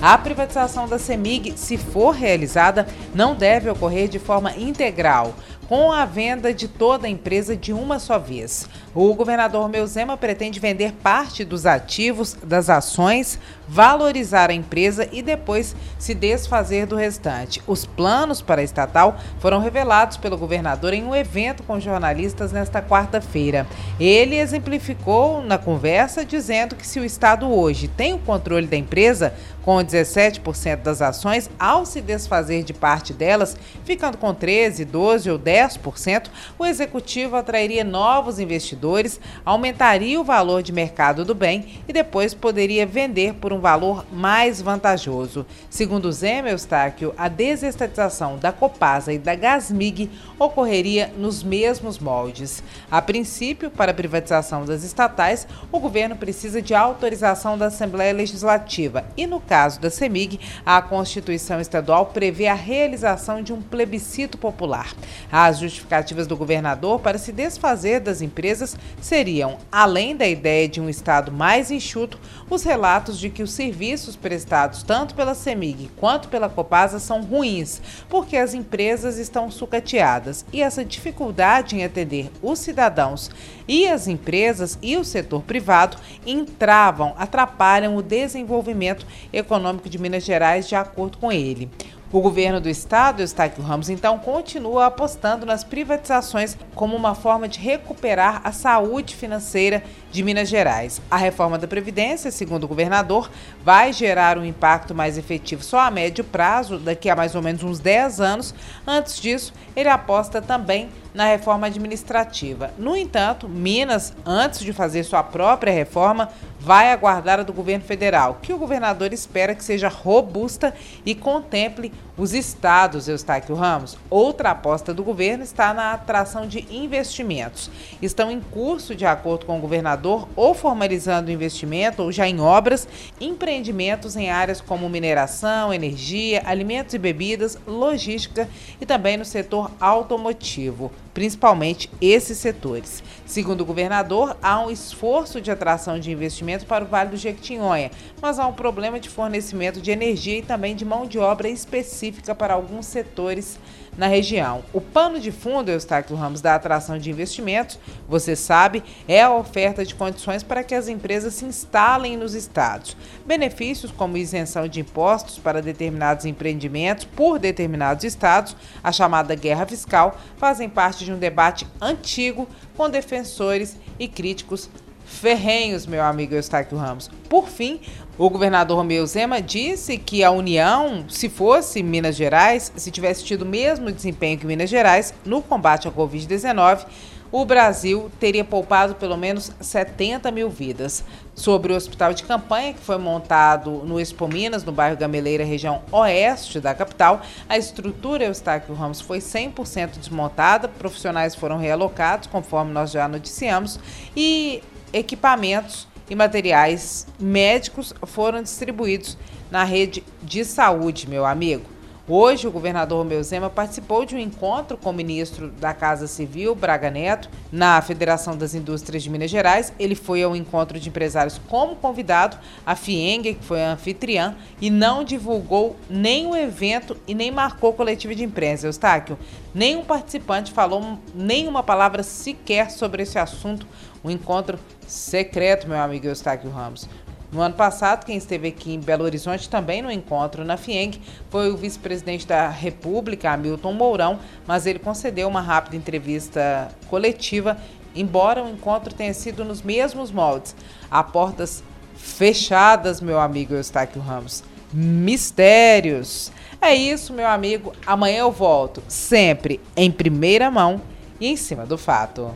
A privatização da CEMIG, se for realizada, não deve ocorrer de forma integral com a venda de toda a empresa de uma só vez. O governador Meuzema pretende vender parte dos ativos das ações, valorizar a empresa e depois se desfazer do restante. Os planos para a estatal foram revelados pelo governador em um evento com jornalistas nesta quarta-feira. Ele exemplificou na conversa dizendo que se o Estado hoje tem o controle da empresa, com 17% das ações, ao se desfazer de parte delas, ficando com 13, 12 ou 10 10%, o executivo atrairia novos investidores, aumentaria o valor de mercado do bem e depois poderia vender por um valor mais vantajoso. Segundo Zé Eustáquio, a desestatização da Copasa e da Gasmig ocorreria nos mesmos moldes. A princípio, para a privatização das estatais, o governo precisa de autorização da Assembleia Legislativa e, no caso da CEMIG, a Constituição Estadual prevê a realização de um plebiscito popular. As justificativas do governador para se desfazer das empresas seriam, além da ideia de um Estado mais enxuto, os relatos de que os serviços prestados tanto pela CEMIG quanto pela Copasa são ruins, porque as empresas estão sucateadas e essa dificuldade em atender os cidadãos e as empresas e o setor privado entravam, atrapalham o desenvolvimento econômico de Minas Gerais, de acordo com ele. O governo do estado, Eustáquio Ramos, então continua apostando nas privatizações como uma forma de recuperar a saúde financeira de Minas Gerais. A reforma da Previdência, segundo o governador, vai gerar um impacto mais efetivo só a médio prazo, daqui a mais ou menos uns 10 anos. Antes disso, ele aposta também na reforma administrativa. No entanto, Minas, antes de fazer sua própria reforma, vai aguardar a do governo federal, que o governador espera que seja robusta e contemple os estados, Eustáquio Ramos. Outra aposta do governo está na atração de investimentos. Estão em curso, de acordo com o governador, ou formalizando investimento ou já em obras, empreendimentos em áreas como mineração, energia, alimentos e bebidas, logística e também no setor automotivo principalmente esses setores. Segundo o governador, há um esforço de atração de investimento para o Vale do Jequitinhonha, mas há um problema de fornecimento de energia e também de mão de obra específica para alguns setores na região. O pano de fundo, Eustáquio Ramos, da atração de investimentos, você sabe, é a oferta de condições para que as empresas se instalem nos estados. Benefícios como isenção de impostos para determinados empreendimentos por determinados estados, a chamada guerra fiscal, fazem parte de um debate antigo com defensores e críticos ferrenhos, meu amigo Eustáquio Ramos. Por fim, o governador Romeu Zema disse que a União, se fosse Minas Gerais, se tivesse tido o mesmo desempenho que Minas Gerais no combate à Covid-19, o Brasil teria poupado pelo menos 70 mil vidas. Sobre o hospital de campanha, que foi montado no Expo Minas, no bairro Gameleira, região oeste da capital, a estrutura Eustáquio Ramos foi 100% desmontada, profissionais foram realocados, conforme nós já noticiamos, e equipamentos e materiais médicos foram distribuídos na rede de saúde, meu amigo. Hoje, o governador Romeu Zema participou de um encontro com o ministro da Casa Civil, Braga Neto, na Federação das Indústrias de Minas Gerais. Ele foi ao encontro de empresários como convidado, a FIENG, que foi a anfitriã, e não divulgou nem o evento e nem marcou coletiva de imprensa. Eustáquio, nenhum participante falou nenhuma palavra sequer sobre esse assunto. Um encontro secreto, meu amigo Eustáquio Ramos. No ano passado, quem esteve aqui em Belo Horizonte também no encontro na FIENG foi o vice-presidente da República, Hamilton Mourão, mas ele concedeu uma rápida entrevista coletiva, embora o encontro tenha sido nos mesmos moldes, a portas fechadas, meu amigo Eustáquio Ramos. Mistérios. É isso, meu amigo. Amanhã eu volto, sempre em primeira mão e em cima do fato.